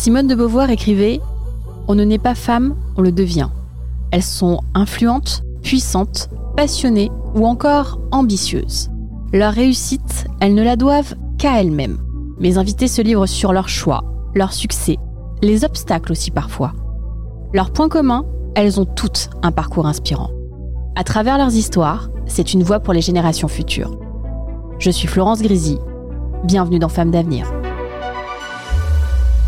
Simone de Beauvoir écrivait On ne naît pas femme, on le devient. Elles sont influentes, puissantes, passionnées ou encore ambitieuses. Leur réussite, elles ne la doivent qu'à elles-mêmes. Mes invités se livrent sur leurs choix, leurs succès, les obstacles aussi parfois. Leur point commun, elles ont toutes un parcours inspirant. À travers leurs histoires, c'est une voix pour les générations futures. Je suis Florence Grisy. Bienvenue dans Femmes d'avenir.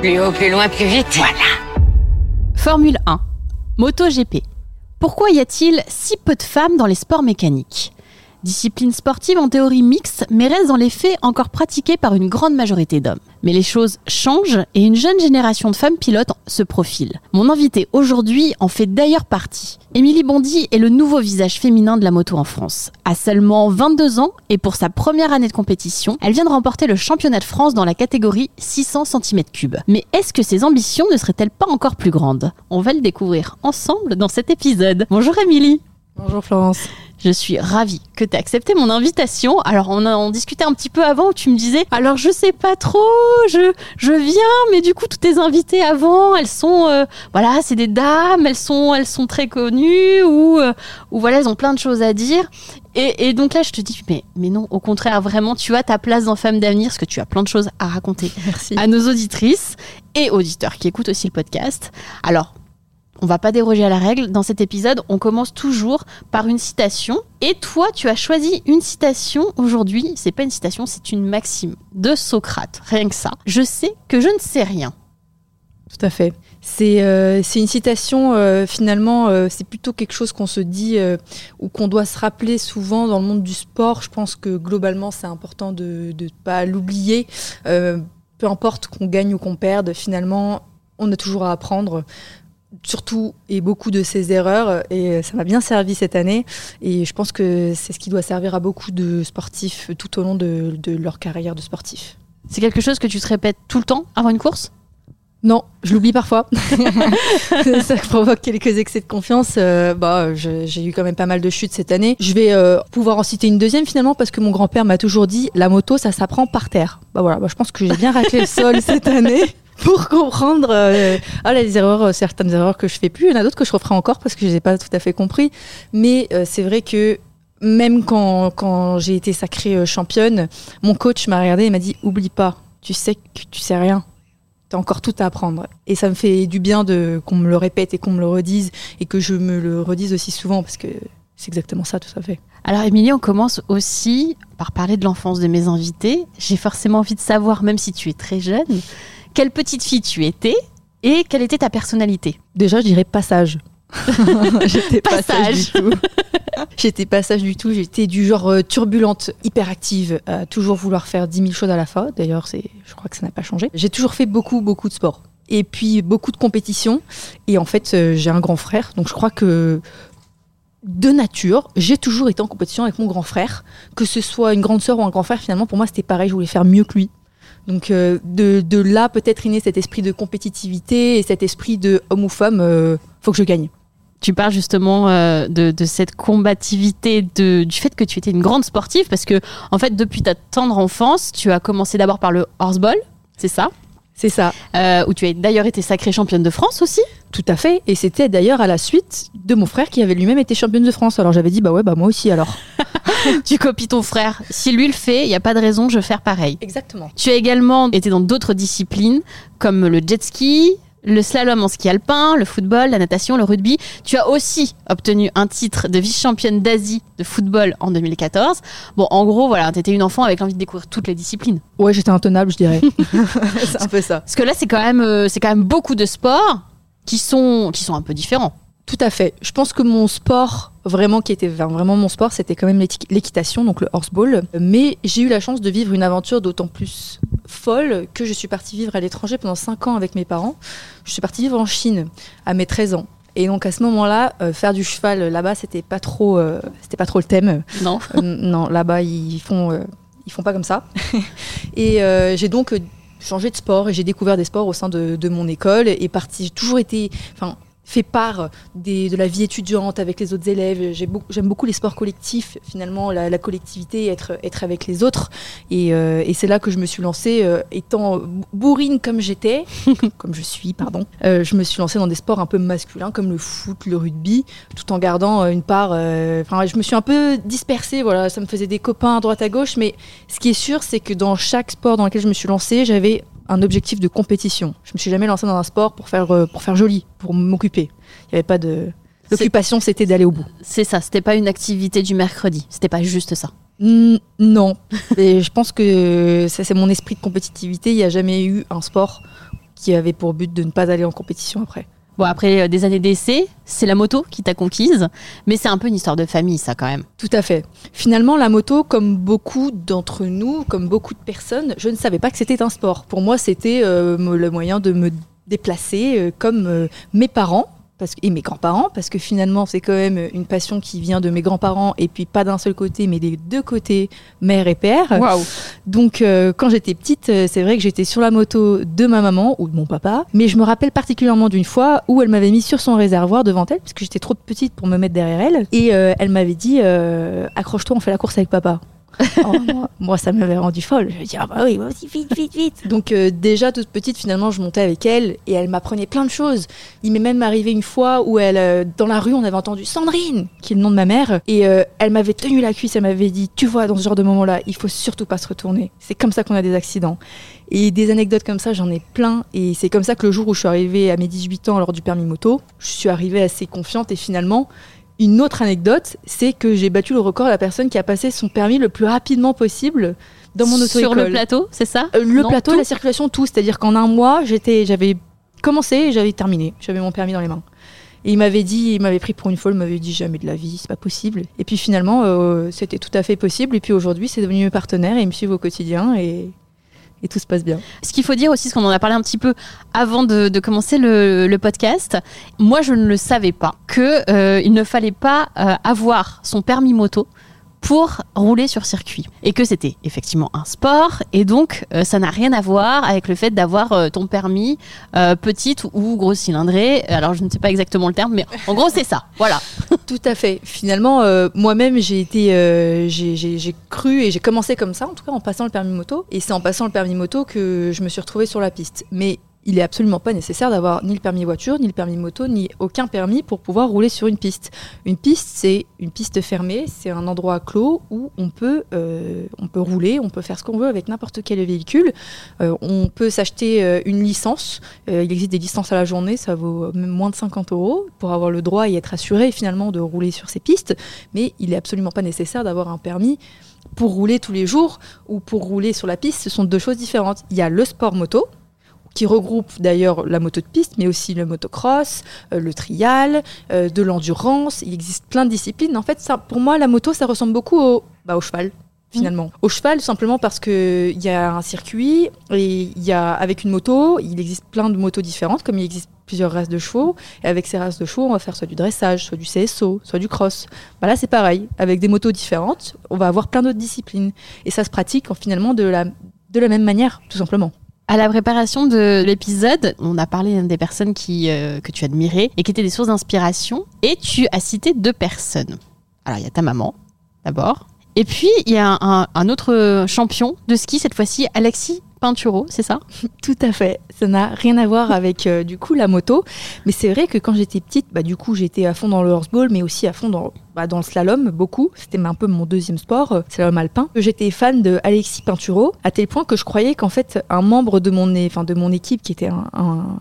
Plus haut, plus loin, plus vite. Voilà. Formule 1. MotoGP. Pourquoi y a-t-il si peu de femmes dans les sports mécaniques? Discipline sportive en théorie mixte, mais reste dans les faits encore pratiquée par une grande majorité d'hommes. Mais les choses changent et une jeune génération de femmes pilotes se profile. Mon invité aujourd'hui en fait d'ailleurs partie. Émilie Bondy est le nouveau visage féminin de la moto en France. À seulement 22 ans et pour sa première année de compétition, elle vient de remporter le championnat de France dans la catégorie 600 cm3. Mais est-ce que ses ambitions ne seraient-elles pas encore plus grandes? On va le découvrir ensemble dans cet épisode. Bonjour Émilie Bonjour Florence. je suis ravie que tu aies accepté mon invitation. Alors, on a on discutait un petit peu avant où tu me disais Alors, je sais pas trop, je, je viens, mais du coup, toutes tes invitées avant, elles sont, euh, voilà, c'est des dames, elles sont, elles sont très connues ou, euh, ou voilà, elles ont plein de choses à dire. Et, et donc là, je te dis mais, mais non, au contraire, vraiment, tu as ta place dans Femme d'avenir parce que tu as plein de choses à raconter Merci. à nos auditrices et auditeurs qui écoutent aussi le podcast. Alors, on va pas déroger à la règle. Dans cet épisode, on commence toujours par une citation. Et toi, tu as choisi une citation aujourd'hui. C'est pas une citation, c'est une maxime de Socrate. Rien que ça. Je sais que je ne sais rien. Tout à fait. C'est euh, une citation, euh, finalement, euh, c'est plutôt quelque chose qu'on se dit ou qu'on doit se rappeler souvent dans le monde du sport. Je pense que globalement, c'est important de ne pas l'oublier. Peu importe qu'on gagne ou qu'on perde, finalement, on a toujours à apprendre. Surtout et beaucoup de ses erreurs et ça m'a bien servi cette année et je pense que c'est ce qui doit servir à beaucoup de sportifs tout au long de, de leur carrière de sportif. C'est quelque chose que tu te répètes tout le temps avant une course? Non, je l'oublie parfois. ça provoque quelques excès de confiance. Euh, bah, j'ai eu quand même pas mal de chutes cette année. Je vais euh, pouvoir en citer une deuxième finalement parce que mon grand-père m'a toujours dit la moto, ça s'apprend par terre. Bah voilà, bah, je pense que j'ai bien raclé le sol cette année. Pour comprendre euh, ah, là, les erreurs, euh, certaines erreurs que je fais plus, il y en a d'autres que je referai encore parce que je les ai pas tout à fait compris. Mais euh, c'est vrai que même quand, quand j'ai été sacrée championne, mon coach m'a regardé et m'a dit oublie pas, tu sais que tu sais rien. T'as encore tout à apprendre. Et ça me fait du bien de qu'on me le répète et qu'on me le redise et que je me le redise aussi souvent parce que c'est exactement ça, tout à fait. Alors Émilie, on commence aussi par parler de l'enfance de mes invités. J'ai forcément envie de savoir, même si tu es très jeune, quelle petite fille tu étais et quelle était ta personnalité? Déjà, je dirais passage. J'étais pas sage Passage. du tout. J'étais pas sage du tout. J'étais du genre euh, turbulente, hyperactive, à toujours vouloir faire 10 000 choses à la fois. D'ailleurs, c'est, je crois que ça n'a pas changé. J'ai toujours fait beaucoup, beaucoup de sport. Et puis beaucoup de compétitions. Et en fait, euh, j'ai un grand frère. Donc je crois que de nature, j'ai toujours été en compétition avec mon grand frère. Que ce soit une grande sœur ou un grand frère, finalement, pour moi, c'était pareil. Je voulais faire mieux que lui. Donc euh, de, de là, peut-être est né cet esprit de compétitivité et cet esprit de homme ou femme, euh, faut que je gagne. Tu parles justement euh, de, de cette combativité, de, du fait que tu étais une grande sportive, parce que en fait, depuis ta tendre enfance, tu as commencé d'abord par le horseball, c'est ça? C'est ça. Euh, Où tu as d'ailleurs été sacrée championne de France aussi? Tout à fait. Et c'était d'ailleurs à la suite de mon frère qui avait lui-même été championne de France. Alors j'avais dit, bah ouais, bah moi aussi alors. tu copies ton frère. Si lui le fait, il n'y a pas de raison de faire pareil. Exactement. Tu as également été dans d'autres disciplines, comme le jet ski, le slalom en ski alpin, le football, la natation, le rugby. Tu as aussi obtenu un titre de vice-championne d'Asie de football en 2014. Bon, en gros, voilà, tu étais une enfant avec l'envie de découvrir toutes les disciplines. Ouais, j'étais intenable, je dirais. c'est un peu ça. Parce que là, c'est quand même, euh, c'est quand même beaucoup de sports qui sont, qui sont un peu différents. Tout à fait. Je pense que mon sport, vraiment qui était enfin, vraiment mon sport, c'était quand même l'équi- l'équitation, donc le horseball. Mais j'ai eu la chance de vivre une aventure d'autant plus folle que je suis partie vivre à l'étranger pendant 5 ans avec mes parents. Je suis partie vivre en Chine à mes 13 ans. Et donc à ce moment-là, euh, faire du cheval là-bas, c'était pas trop, euh, c'était pas trop le thème. Non Euh, non, là-bas, ils font, ils font pas comme ça. et j'ai donc changé de sport et j'ai découvert des sports au sein de, de mon école et parti. J'ai toujours été, enfin, fait part des, de la vie étudiante avec les autres élèves. J'aime beaucoup les sports collectifs, finalement, la, la collectivité, être, être avec les autres. Et, euh, et c'est là que je me suis lancée, euh, étant bourrine comme j'étais, comme je suis, pardon. Euh, je me suis lancée dans des sports un peu masculins comme le foot, le rugby, tout en gardant une part. Enfin, je me suis un peu dispersée. Voilà, ça me faisait des copains à droite à gauche. Mais ce qui est sûr, c'est que dans chaque sport dans lequel je me suis lancée, j'avais un objectif de compétition. Je me suis jamais lancée dans un sport pour faire euh, pour faire joli, pour m'occuper. Il n'y avait pas de l'occupation, c'était d'aller au bout. C'est ça, c'était pas une activité du mercredi. C'était pas juste ça. Non, Et je pense que ça c'est mon esprit de compétitivité. Il n'y a jamais eu un sport qui avait pour but de ne pas aller en compétition après. Bon, après euh, des années d'essai, c'est la moto qui t'a conquise, mais c'est un peu une histoire de famille, ça quand même. Tout à fait. Finalement, la moto, comme beaucoup d'entre nous, comme beaucoup de personnes, je ne savais pas que c'était un sport. Pour moi, c'était euh, le moyen de me déplacer euh, comme mes parents. Parce que, et mes grands-parents, parce que finalement, c'est quand même une passion qui vient de mes grands-parents, et puis pas d'un seul côté, mais des deux côtés, mère et père. Waouh Donc, euh, quand j'étais petite, euh, c'est vrai que j'étais sur la moto de ma maman ou de mon papa. Mais je me rappelle particulièrement d'une fois où elle m'avait mis sur son réservoir devant elle, parce que j'étais trop petite pour me mettre derrière elle. Et euh, elle m'avait dit euh, Accroche-toi, on fait la course avec papa. Oh, moi, ça m'avait rendu folle. Je me dis, ah bah oui, moi aussi, vite, vite, vite. Donc, euh, déjà, toute petite, finalement, je montais avec elle et elle m'apprenait plein de choses. Il m'est même arrivé une fois où elle, euh, dans la rue, on avait entendu Sandrine, qui est le nom de ma mère, et euh, elle m'avait tenu la cuisse, elle m'avait dit, tu vois, dans ce genre de moment-là, il faut surtout pas se retourner. C'est comme ça qu'on a des accidents. Et des anecdotes comme ça, j'en ai plein. Et c'est comme ça que le jour où je suis arrivée à mes 18 ans lors du permis moto, je suis arrivée assez confiante et finalement, une autre anecdote, c'est que j'ai battu le record de la personne qui a passé son permis le plus rapidement possible dans mon auto-école. Sur le plateau, c'est ça Euh, le Non, plateau, tout la circulation, tout. C'est-à-dire qu'en un mois, j'étais, j'avais commencé et j'avais terminé. J'avais mon permis dans les mains. Et il m'avait dit, il m'avait pris pour une folle, il m'avait dit jamais de la vie, c'est pas possible. Et puis finalement, euh, c'était tout à fait possible. Et puis aujourd'hui, c'est devenu mes partenaires et ils me suivent au quotidien et, et tout se passe bien. Ce qu'il faut dire aussi, parce qu'on en a parlé un petit peu avant de, commencer le, podcast, moi je ne le savais pas, que euh, ne fallait pas euh, avoir son permis moto pour rouler sur circuit et que c'était effectivement un sport et donc euh, ça n'a rien à voir avec le fait d'avoir euh, ton permis euh, petite ou grosse cylindrée alors je ne sais pas exactement le terme mais en gros c'est ça voilà Tout à fait. Finalement, euh, moi-même, j'ai été, j'ai cru et j'ai commencé comme ça, en tout cas en passant le permis moto. Et c'est en passant le permis moto que je me suis retrouvée sur la piste. Mais il est absolument pas nécessaire d'avoir ni le permis voiture, ni le permis moto, ni aucun permis pour pouvoir rouler sur une piste. Une piste, c'est une piste fermée, c'est un endroit clos où on peut, euh, on peut rouler, on peut faire ce qu'on veut avec n'importe quel véhicule. Euh, on peut s'acheter euh, une licence. Euh, il existe des licences à la journée, ça vaut même moins de 50 euros pour avoir le droit et être assuré finalement de rouler sur ces pistes. Mais il est absolument pas nécessaire d'avoir un permis pour rouler tous les jours ou pour rouler sur la piste. Ce sont deux choses différentes. Il y a le sport moto qui regroupe d'ailleurs la moto de piste, mais aussi le motocross, euh, le trial, euh, de l'endurance. Il existe plein de disciplines. En fait, ça, pour moi, la moto, ça ressemble beaucoup au, bah, au cheval. Finalement. Au cheval, simplement parce que il y a un circuit et il y a avec une moto, il existe plein de motos différentes, comme il existe plusieurs races de chevaux. Et avec ces races de chevaux, on va faire soit du dressage, soit du CSO, soit du cross. Bah là, c'est pareil. Avec des motos différentes, on va avoir plein d'autres disciplines. Et ça se pratique en, finalement de la, de la même manière, tout simplement. À la préparation de l'épisode, on a parlé des personnes qui, euh, que tu admirais et qui étaient des sources d'inspiration. Et tu as cité deux personnes. Alors, il y a ta maman, d'abord. Et puis, il y a un, un autre champion de ski, cette fois-ci, Alexis Pinturo, c'est ça? Tout à fait. Ça n'a rien à voir avec euh, du coup la moto, mais c'est vrai que quand j'étais petite, bah, du coup j'étais à fond dans le horseball, mais aussi à fond dans, bah, dans le slalom, beaucoup. C'était un peu mon deuxième sport, euh, slalom alpin. J'étais fan de Alexis Pinturo, à tel point que je croyais qu'en fait un membre de mon, enfin, de mon équipe qui était un,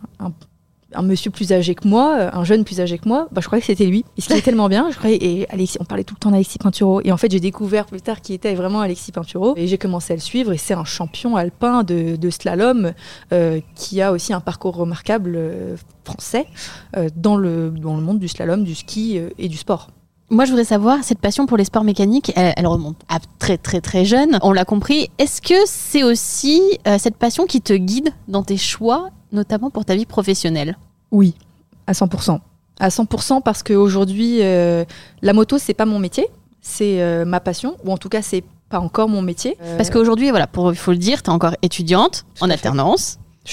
un monsieur plus âgé que moi, euh, un jeune plus âgé que moi, bah, je croyais que c'était lui. Qui est tellement bien, je croyais, et Alexis, on parlait tout le temps d'Alexis Pinturo. Et en fait, j'ai découvert plus tard qui était vraiment Alexis Pinturo. Et j'ai commencé à le suivre. Et c'est un champion alpin de, slalom euh, qui a aussi un parcours remarquable euh, français dans, le, monde du slalom, du ski et du sport. Moi, je voudrais savoir, cette passion pour les sports mécaniques, elle, remonte à très très très jeune, on l'a compris. Est-ce que c'est aussi cette passion qui te guide dans tes choix, notamment pour ta vie professionnelle Oui, à 100%. À 100% parce qu'aujourd'hui, euh, la moto, c'est pas mon métier, c'est euh, ma passion, ou en tout cas, c'est pas encore mon métier. Parce qu'aujourd'hui, voilà, pour, il faut le dire, tu es encore étudiante Tout en fait.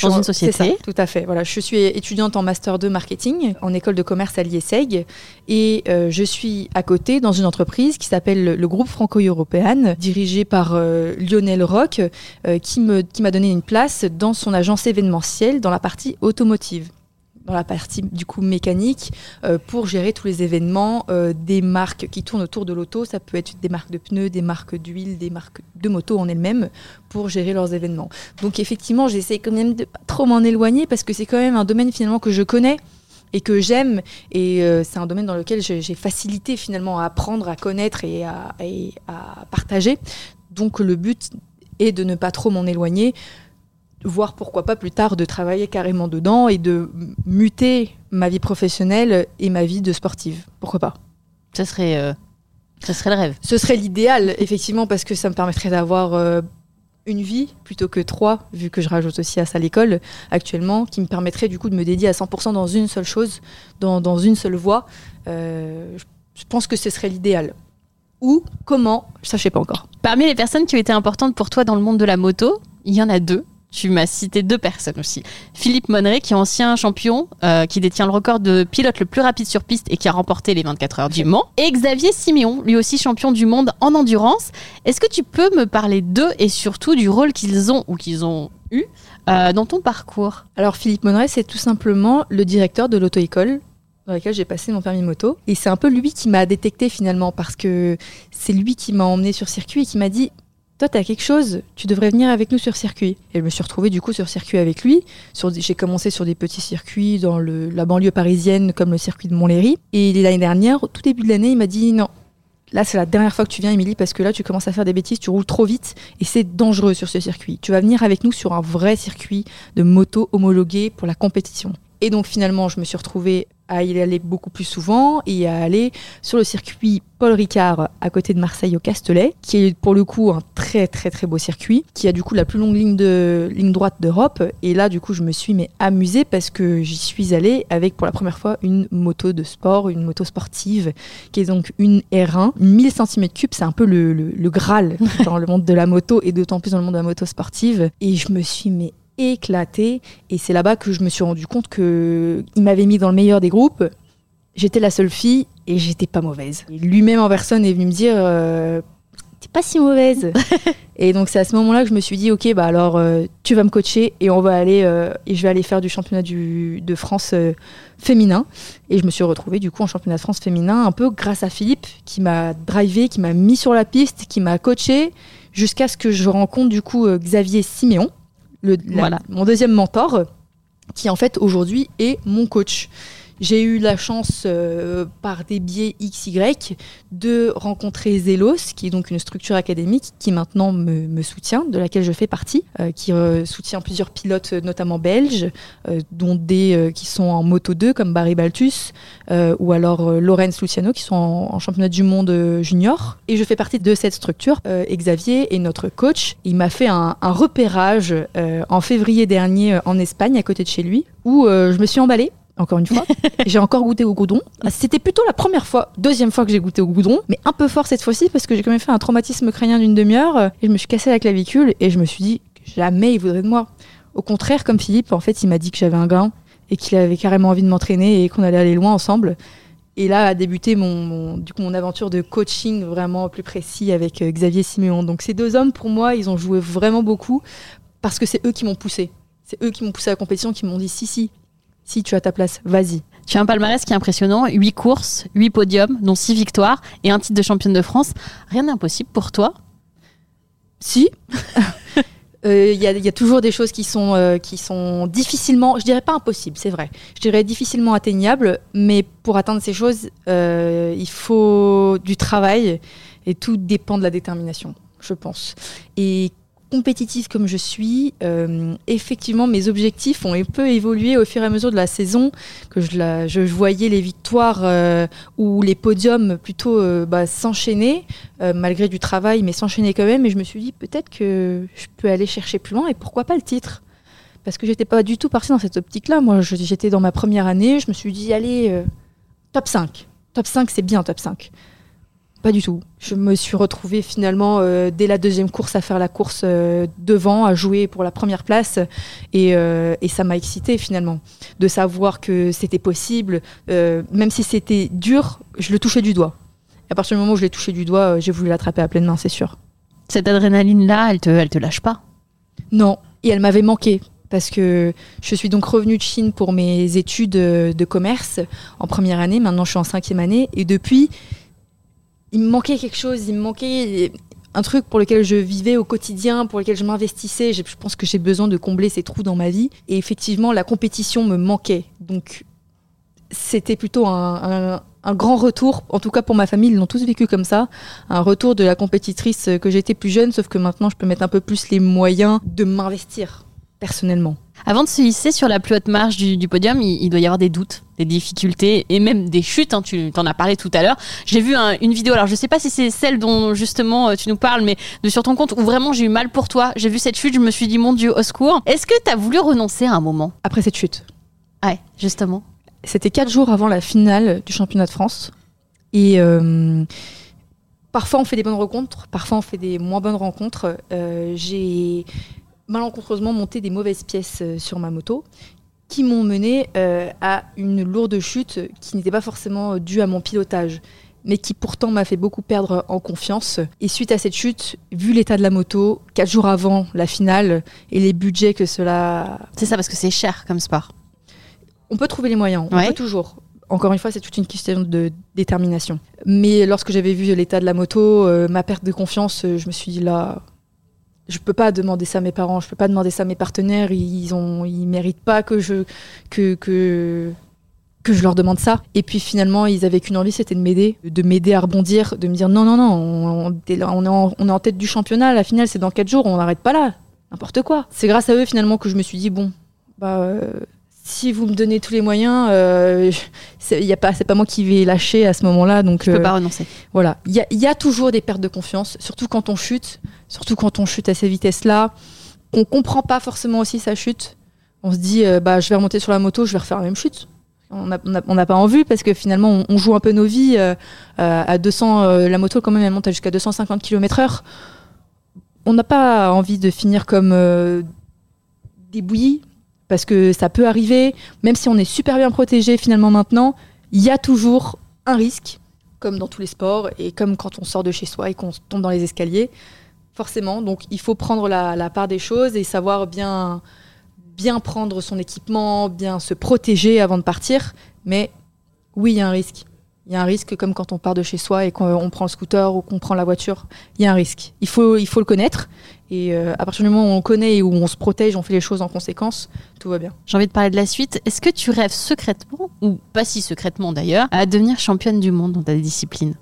Dans une société. Ça, tout à fait. Voilà, je suis étudiante en master 2 marketing en école de commerce à l'IESEG et euh, je suis à côté dans une entreprise qui s'appelle le- le groupe Franco-Européenne, dirigé par euh, Lionel Roch, euh, qui me qui m'a donné une place dans son agence événementielle dans la partie automotive dans la partie du coup mécanique euh, pour gérer tous les événements euh, des marques qui tournent autour de l'auto. Ça peut être des marques de pneus, des marques d'huile, des marques de moto en elles-mêmes pour gérer leurs événements. Donc effectivement, j'essaie quand même de pas trop m'en éloigner parce que c'est quand même un domaine finalement que je connais et que j'aime et euh, c'est un domaine dans lequel j'ai facilité finalement à apprendre, à connaître et à partager. Donc le but est de ne pas trop m'en éloigner, voire pourquoi pas plus tard de travailler carrément dedans et de muter ma vie professionnelle et ma vie de sportive. Pourquoi pas? Ça serait, euh, ça serait le rêve. Ce serait l'idéal, effectivement, parce que ça me permettrait d'avoir euh, une vie plutôt que trois, vu que je rajoute aussi à ça l'école actuellement, qui me permettrait du coup de me dédier à 100% dans une seule chose, dans, dans une seule voie. Euh, je- pense que ce serait l'idéal. Ou comment, je sais pas encore. Parmi les personnes qui ont été importantes pour toi dans le monde de la moto, il y en a deux. Tu m'as cité deux personnes aussi. Philippe Monneret, qui est ancien champion, euh, qui détient le record de pilote le plus rapide sur piste et qui a remporté les 24 heures du Mans. Et Xavier Siméon, lui aussi champion du monde en endurance. Est-ce que tu peux me parler d'eux et surtout du rôle qu'ils ont ou qu'ils ont eu euh, dans ton parcours? Alors Philippe Monneret, c'est tout simplement le directeur de l'auto-école dans laquelle j'ai passé mon permis moto. Et c'est un peu lui qui m'a détecté finalement parce que c'est lui qui m'a emmené sur circuit et qui m'a dit toi, t'as quelque chose, tu devrais venir avec nous sur circuit. Et je me suis retrouvée du coup sur circuit avec lui. J'ai commencé sur des petits circuits dans la banlieue parisienne, comme le circuit de Montlhéry. Et l'année dernière, au tout début de l'année, il m'a dit non. Là, c'est la dernière fois que tu viens, Émilie, parce que là, tu commences à faire des bêtises, tu roules trop vite et c'est dangereux sur ce circuit. Tu vas venir avec nous sur un vrai circuit de moto homologué pour la compétition. Et donc, finalement, je me suis retrouvée à y aller beaucoup plus souvent et à aller sur le circuit Paul Ricard à côté de Marseille au Castellet, qui est pour le coup un très très très beau circuit, qui a du coup la plus longue ligne de ligne droite d'Europe. Et là, du coup, je me suis mais amusée parce que j'y suis allée avec pour la première fois une moto de sport, une moto sportive, qui est donc une R1, 1000 cm3, c'est un peu le, le, le Graal dans le monde de la moto et d'autant plus dans le monde de la moto sportive. Et je me suis mais éclatée et c'est là-bas que je me suis rendu compte que il m'avait mis dans le meilleur des groupes. J'étais la seule fille et j'étais pas mauvaise. Lui-même en personne est venu me dire euh, t'es pas si mauvaise. et donc c'est à ce moment-là que je me suis dit ok bah alors euh, tu vas me coacher et on va aller euh, et je vais aller faire du championnat du, de France féminin. Et je me suis retrouvée du coup en championnat de France féminin un peu grâce à Philippe qui m'a drivé, qui m'a mis sur la piste, qui m'a coaché jusqu'à ce que je rencontre du coup Xavier Siméon, le, la- Voilà. mon deuxième mentor, qui en fait aujourd'hui est mon coach. J'ai eu la chance, euh, par des biais XY, de rencontrer Zelos, qui est donc une structure académique qui maintenant me, me soutient, de laquelle je fais partie, euh, qui euh, soutient plusieurs pilotes, euh, notamment belges, euh, dont des euh, qui sont en Moto 2, comme Barry Baltus, ou alors Lorenz Luciano, qui sont en, en championnat du monde junior. Et je fais partie de cette structure. Xavier est notre coach. Il m'a fait un, un repérage en février dernier en Espagne, à côté de chez lui, où je me suis emballée. Encore une fois, j'ai encore goûté au goudron. C'était plutôt la première fois, deuxième fois que j'ai goûté au goudron, mais un peu fort cette fois-ci parce que j'ai quand même fait un traumatisme crânien d'une demi-heure euh, et je me suis cassé la clavicule et je me suis dit jamais il voudrait de moi. Au contraire, comme Philippe, en fait, il m'a dit que j'avais un gain et qu'il avait carrément envie de m'entraîner et qu'on allait aller loin ensemble. Et là a débuté mon, du coup, mon aventure de coaching vraiment plus précis avec euh, Xavier Siméon. Donc ces deux hommes, pour moi, ils ont joué vraiment beaucoup parce que c'est eux qui m'ont poussé. C'est eux qui m'ont poussé à la compétition, qui m'ont dit si, si, si tu as ta place, vas-y. Tu as un palmarès qui est impressionnant, 8 courses, 8 podiums, dont 6 victoires et un titre de championne de France. Rien n'est impossible pour toi? Si. Euh, Il y, a, y, a, toujours des choses qui sont, euh, qui sont difficilement, je dirais pas impossibles, c'est vrai, je dirais difficilement atteignables, mais pour atteindre ces choses, euh, il faut du travail et tout dépend de la détermination, je pense. Et compétitive comme je suis, euh, effectivement, mes objectifs ont un peu évolué au fur et à mesure de la saison, que je, voyais les victoires euh, ou les podiums plutôt euh, bah, s'enchaîner, malgré du travail, mais s'enchaîner quand même. Et je me suis dit, peut-être que je peux aller chercher plus loin, et pourquoi pas le titre? Parce que j'étais pas du tout partie dans cette optique-là. Moi, j'étais dans ma première année, je me suis dit, allez, top 5. Top 5, c'est bien, top 5. Pas du tout. Je me suis retrouvée finalement euh, dès la deuxième course à faire la course euh, devant, à jouer pour la première place. Et, euh, et ça m'a excité finalement de savoir que c'était possible. même si c'était dur, je le touchais du doigt. Et à partir du moment où je l'ai touché du doigt, j'ai voulu l'attraper à pleine main, c'est sûr. Cette adrénaline-là, elle te, elle te lâche pas? Non, et elle m'avait manqué. Parce que je suis donc revenue de Chine pour mes études de commerce en première année. Maintenant, je suis en cinquième année. Et depuis, il me manquait quelque chose, il me manquait un truc pour lequel je vivais au quotidien, pour lequel je m'investissais. Je pense que j'ai besoin de combler ces trous dans ma vie. Et effectivement, la compétition me manquait. Donc, c'était plutôt un, un- un grand retour, en tout cas pour ma famille, ils l'ont tous vécu comme ça, un retour de la compétitrice que j'étais plus jeune, sauf que maintenant je peux mettre un peu plus les moyens de m'investir personnellement. Avant de se hisser sur la plus haute marche du, du podium, il, il doit y avoir des doutes, des difficultés et même des chutes. hein, tu t'en as parlé tout à l'heure. J'ai vu un- une vidéo, alors je sais pas si c'est celle dont justement euh, tu nous parles, mais de sur ton compte où vraiment j'ai eu mal pour toi. J'ai vu cette chute, je me suis dit mon Dieu, au secours. Est-ce que tu as voulu renoncer à un moment? Après cette chute, Ouais, justement. C'était quatre jours avant la finale du championnat de France. Et euh, parfois on fait des bonnes rencontres, parfois on fait des moins bonnes rencontres. Euh, J'ai malencontreusement monté des mauvaises pièces euh, sur ma moto qui m'ont mené euh, à une lourde chute qui n'était pas forcément euh, due à mon pilotage mais qui pourtant m'a fait beaucoup perdre en confiance. Et suite à cette chute, vu l'état de la moto, quatre jours avant la finale et les budgets que cela C'est ça parce que c'est cher comme sport. on peut trouver les moyens, on Ouais. peut toujours. Encore une fois, c'est toute une question de détermination. Mais lorsque j'avais vu l'état de la moto, euh, ma perte de confiance, euh, je me suis dit là, je peux pas demander ça à mes parents, je peux pas demander ça à mes partenaires. Ils ont, ils méritent pas que je que que que je leur demande ça. Et puis finalement, ils avaient qu'une envie, c'était de m'aider, de m'aider à rebondir, de me dire non non non, on, est en, on est en tête du championnat. La finale, c'est dans quatre jours, on n'arrête pas là, n'importe quoi. C'est grâce à eux finalement que je me suis dit bon, bah euh, si vous me donnez tous les moyens, euh, c'est y a pas, c'est pas moi qui vais lâcher à ce moment-là. Donc peux euh, pas renoncer. voilà, il y a, il y a toujours des pertes de confiance, surtout quand on chute, surtout quand on chute à ces vitesses-là. On comprend pas forcément aussi sa chute. On se dit, euh, bah, je vais remonter sur la moto, je vais refaire la même chute. On n'a pas envie parce que finalement, on, on joue un peu nos vies euh, euh, à 200. euh, la moto, quand même, elle monte à jusqu'à 250 km/h. On n'a pas envie de finir comme des bouillies parce que ça peut arriver. Même si on est super bien protégé finalement maintenant, il y a toujours un risque comme dans tous les sports et comme quand on sort de chez soi et qu'on tombe dans les escaliers, forcément. Donc il faut prendre la, part des choses et savoir bien, bien prendre son équipement, bien se protéger avant de partir. Mais oui, il y a un risque. Il y a un risque comme quand on part de chez soi et qu'on prend le scooter ou qu'on prend la voiture. Il y a un risque. Il faut, il faut le connaître. Et euh, à partir du moment où on le connaît et où on se protège, on fait les choses en conséquence, tout va bien. J'ai envie de parler de la suite. Est-ce que tu rêves secrètement, ou pas si secrètement d'ailleurs, à devenir championne du monde dans ta discipline?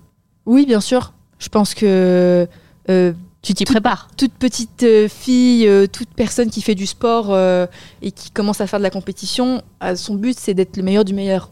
Oui, bien sûr. Je pense que euh, Tu t'y prépares toute petite euh, fille, euh, toute personne qui fait du sport et qui commence à faire de la compétition, son but c'est d'être le meilleur du meilleur.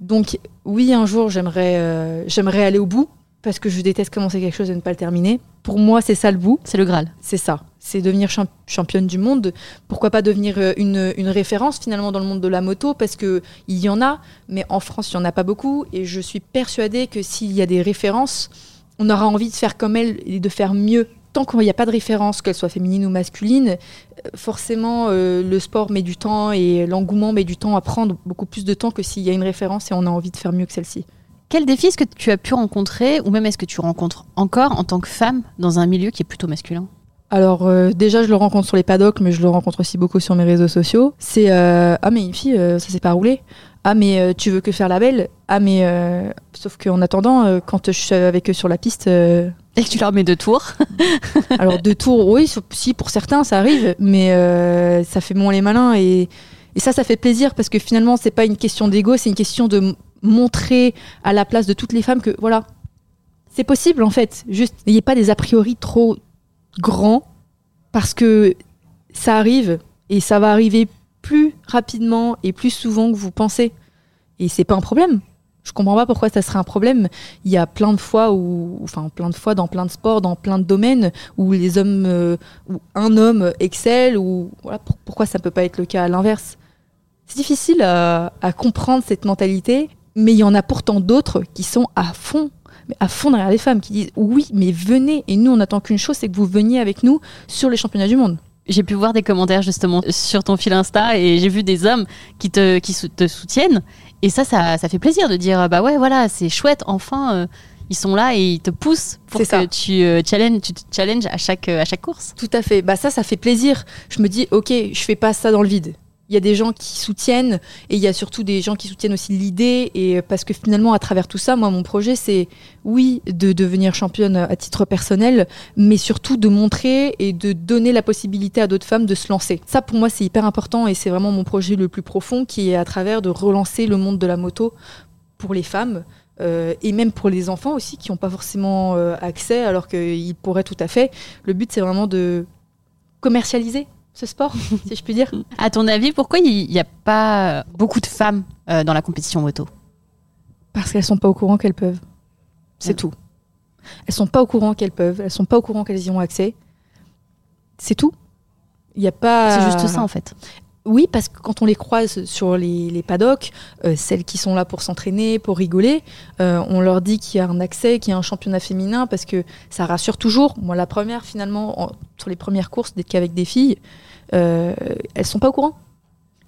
Donc oui, un jour j'aimerais euh, j'aimerais aller au bout parce que je déteste commencer quelque chose et ne pas le terminer. Pour moi, c'est ça le bout, C'est le Graal. c'est ça. C'est devenir champ- championne du monde. Pourquoi pas devenir euh, une, une référence finalement dans le monde de la moto parce que il y en a, mais en France il y en a pas beaucoup et je suis persuadée que s'il y a des références, on aura envie de faire comme elle et de faire mieux tant qu'il n'y a pas de référence, qu'elle soit féminine ou masculine, euh, forcément euh, le sport met du temps et l'engouement met du temps à prendre beaucoup plus de temps que s'il y a une référence et on a envie de faire mieux que celle-ci. Quel défi est-ce que tu as pu rencontrer, ou même est-ce que tu rencontres encore en tant que femme dans un milieu qui est plutôt masculin? Alors euh, déjà je le rencontre sur les paddocks mais je le rencontre aussi beaucoup sur mes réseaux sociaux. C'est ah mais une fille ça s'est pas roulé. Ah mais tu veux que faire la belle? Ah mais sauf qu'en attendant quand je suis avec eux sur la piste et que tu leur mets deux tours. Alors deux tours, oui, si pour certains ça arrive, mais euh, ça fait moins les malins et, ça, ça fait plaisir parce que finalement c'est pas une question d'ego, c'est une question de montrer à la place de toutes les femmes que voilà, c'est possible en fait. Juste n'ayez pas des a priori trop grands parce que ça arrive et ça va arriver plus rapidement et plus souvent que vous pensez et c'est pas un problème. Je comprends pas pourquoi ça serait un problème. Il y a plein de fois où, dans plein de sports, dans plein de domaines où les hommes, euh, un homme excelle ou voilà pourquoi ça peut pas être le cas à l'inverse? C'est difficile à, comprendre cette mentalité, mais il y en a pourtant d'autres qui sont à fond, à fond derrière les femmes, qui disent oui, mais venez et nous on attend qu'une chose, c'est que vous veniez avec nous sur les championnats du monde j'ai pu voir des commentaires justement sur ton fil Insta et j'ai vu des hommes qui te, qui te soutiennent. Et ça, ça, ça, fait plaisir de dire bah ouais, voilà, c'est chouette, enfin. Euh, ils sont là et ils te poussent pour que tu, euh, challenge, tu te challenges à chaque, à chaque course. Tout à fait. Bah ça, ça fait plaisir. Je me dis, ok, je fais pas ça dans le vide il y a des gens qui soutiennent et il y a surtout des gens qui soutiennent aussi l'idée et parce que finalement à travers tout ça moi mon projet c'est oui de devenir championne à titre personnel mais surtout de montrer et de donner la possibilité à d'autres femmes de se lancer. Ça pour moi c'est hyper important et c'est vraiment mon projet le plus profond qui est à travers de relancer le monde de la moto pour les femmes euh, et même pour les enfants aussi qui n'ont pas forcément euh, accès alors qu'ils pourraient tout à fait. Le but c'est vraiment de commercialiser ce sport, si je puis dire. À ton avis, pourquoi il n'y a pas beaucoup de femmes euh, dans la compétition moto? Parce qu'elles sont pas au courant qu'elles peuvent. C'est tout. Elles sont pas au courant qu'elles peuvent. Elles sont pas au courant qu'elles y ont accès. C'est tout. Il y a pas. C'est juste ça en fait. Oui, parce que quand on les croise sur les, paddocks, euh, celles qui sont là pour s'entraîner, pour rigoler, euh, on leur dit qu'il y a un accès, qu'il y a un championnat féminin, parce que ça rassure toujours. Moi, la première, finalement, sur les premières courses, d'être qu'avec des filles, euh, elles sont pas au courant.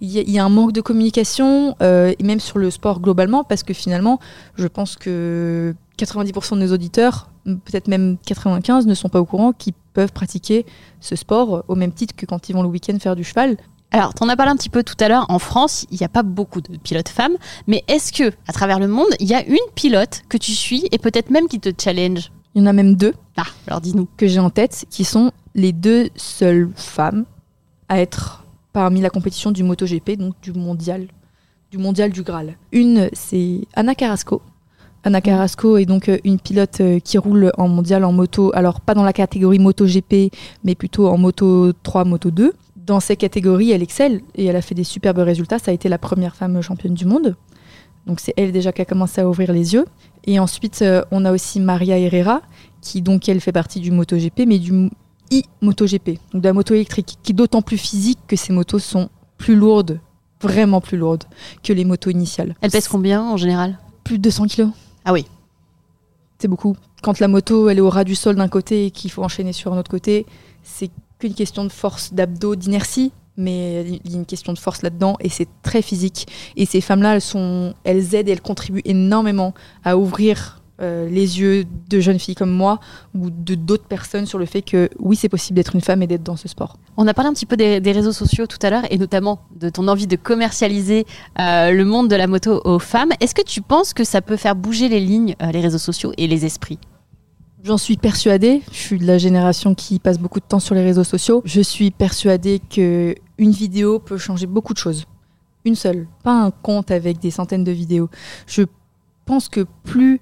Il y, a un manque de communication, et même sur le sport globalement, parce que finalement, je pense que 90% de nos auditeurs, peut-être même 95, ne sont pas au courant qu'ils peuvent pratiquer ce sport au même titre que quand ils vont le week-end faire du cheval. Alors, tu en as parlé un petit peu tout à l'heure. En France, il n'y a pas beaucoup de pilotes femmes. Mais est-ce que, à travers le monde, il y a une pilote que tu suis et peut-être même qui te challenge? Il y en a même deux. Ah, alors dis-nous. Que j'ai en tête, qui sont les deux seules femmes à être parmi la compétition du MotoGP, donc du mondial, du mondial du Graal. Une, c'est Anna Carrasco. Anna Carrasco est donc euh, une pilote euh, qui roule en mondial en moto, alors pas dans la catégorie MotoGP, mais plutôt en Moto 3, Moto 2 dans ces catégories, elle excelle et elle a fait des superbes résultats. Ça a été la première femme championne du monde. Donc c'est elle déjà qui a commencé à ouvrir les yeux. Et ensuite, euh, on a aussi Maria Herrera, qui donc elle fait partie du MotoGP, mais du e-MotoGP, donc de la moto électrique, qui est d'autant plus physique que ces motos sont plus lourdes, vraiment plus lourdes que les motos initiales. Elle pèse combien en général? Plus de 200 kilos. Ah oui. C'est beaucoup. Quand la moto elle est au ras du sol d'un côté et qu'il faut enchaîner sur un autre côté, c'est qu'une question de force d'abdos, d'inertie, mais il y a une question de force là-dedans et c'est très physique. Et ces femmes-là, elles, sont, elles aident et elles contribuent énormément à ouvrir euh, les yeux de jeunes filles comme moi ou de d'autres personnes sur le fait que oui, c'est possible d'être une femme et d'être dans ce sport. On a parlé un petit peu des, réseaux sociaux tout à l'heure et notamment de ton envie de commercialiser euh, le monde de la moto aux femmes. Est-ce que tu penses que ça peut faire bouger les lignes, euh, les réseaux sociaux et les esprits? J'en suis persuadée. Je suis de la génération qui passe beaucoup de temps sur les réseaux sociaux. Je suis persuadée que une vidéo peut changer beaucoup de choses. Une seule, pas un compte avec des centaines de vidéos. Je pense que plus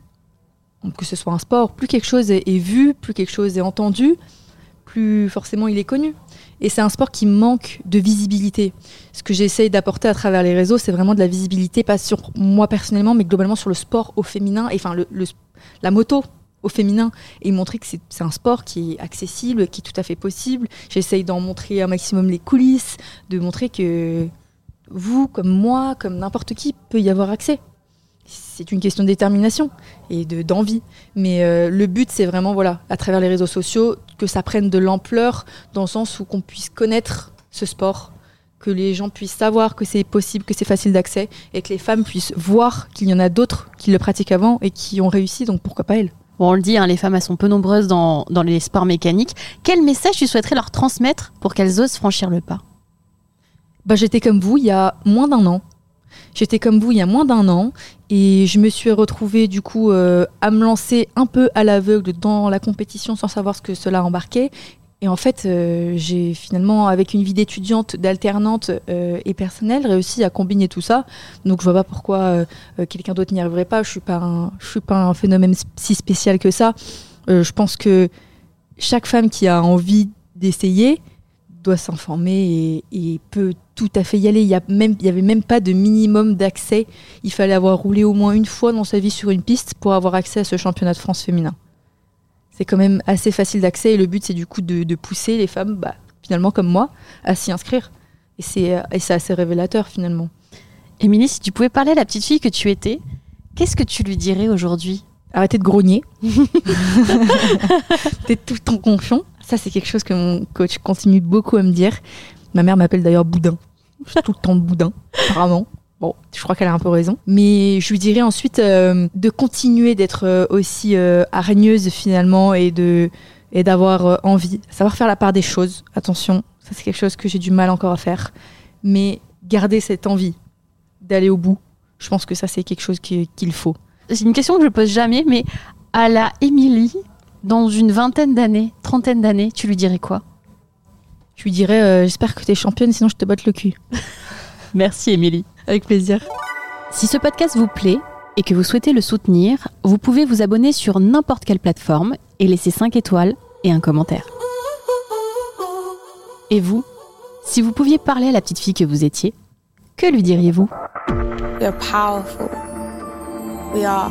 que ce soit un sport, plus quelque chose est, vu, plus quelque chose est entendu, plus forcément il est connu. Et c'est un sport qui manque de visibilité. Ce que j'essaye d'apporter à travers les réseaux, c'est vraiment de la visibilité, pas sur moi personnellement, mais globalement sur le sport au féminin, et enfin le, la moto au féminin et montrer que c'est un sport qui est accessible, qui est tout à fait possible. J'essaye d'en montrer un maximum les coulisses, de montrer que vous, comme moi, comme n'importe qui, peut y avoir accès. c'est une question de détermination et de d'envie. Mais euh, le but, c'est vraiment, voilà, à travers les réseaux sociaux, que ça prenne de l'ampleur dans le sens où qu'on puisse connaître ce sport, que les gens puissent savoir que c'est possible, que c'est facile d'accès et que les femmes puissent voir qu'il y en a d'autres qui le pratiquent avant et qui ont réussi, donc pourquoi pas elles on le dit, hein, les femmes sont peu nombreuses dans, dans les sports mécaniques. Quel message tu souhaiterais leur transmettre pour qu'elles osent franchir le pas? Bah, J'étais comme vous il y a moins d'un an. J'étais comme vous il y a moins d'un an et je me suis retrouvée du coup euh, à me lancer un peu à l'aveugle dans la compétition sans savoir ce que cela embarquait. Et en fait, euh, j'ai finalement, avec une vie d'étudiante, d'alternante euh, et personnelle, réussi à combiner tout ça. Donc je vois pas pourquoi quelqu'un d'autre n'y arriverait pas. Je suis suis pas un phénomène si spécial que ça. je pense que chaque femme qui a envie d'essayer doit s'informer et, peut tout à fait y aller. Il y avait même pas de minimum d'accès. Il fallait avoir roulé au moins une fois dans sa vie sur une piste pour avoir accès à ce championnat de France féminin. C'est quand même assez facile d'accès et le but c'est du coup de, pousser les femmes, bah, finalement comme moi, à s'y inscrire. Et c'est, et c'est assez révélateur finalement. Émilie, si tu pouvais parler à la petite fille que tu étais, qu'est-ce que tu lui dirais aujourd'hui? Arrêtez de grogner. T'es tout le temps confiant. Ça, c'est quelque chose que mon coach continue beaucoup à me dire. Ma mère m'appelle d'ailleurs Boudin tout le temps boudin, apparemment. Bon, je crois qu'elle a un peu raison. Mais je lui dirais ensuite euh, de continuer d'être euh, aussi euh, hargneuse finalement et de et d'avoir envie, savoir faire la part des choses. Attention, ça c'est quelque chose que j'ai du mal encore à faire. Mais garder cette envie d'aller au bout, je pense que ça c'est quelque chose qu'il faut. C'est une question que je pose jamais, mais à la Émilie, dans une vingtaine d'années, trentaine d'années, tu lui dirais quoi? Je lui dirais euh, J'espère que tu es championne, sinon je te botte le cul. Merci, Émilie. Avec plaisir. Si ce podcast vous plaît et que vous souhaitez le soutenir, vous pouvez vous abonner sur n'importe quelle plateforme et laisser 5 étoiles et un commentaire. Et vous, si vous pouviez parler à la petite fille que vous étiez, que lui diriez-vous? Powerful. We are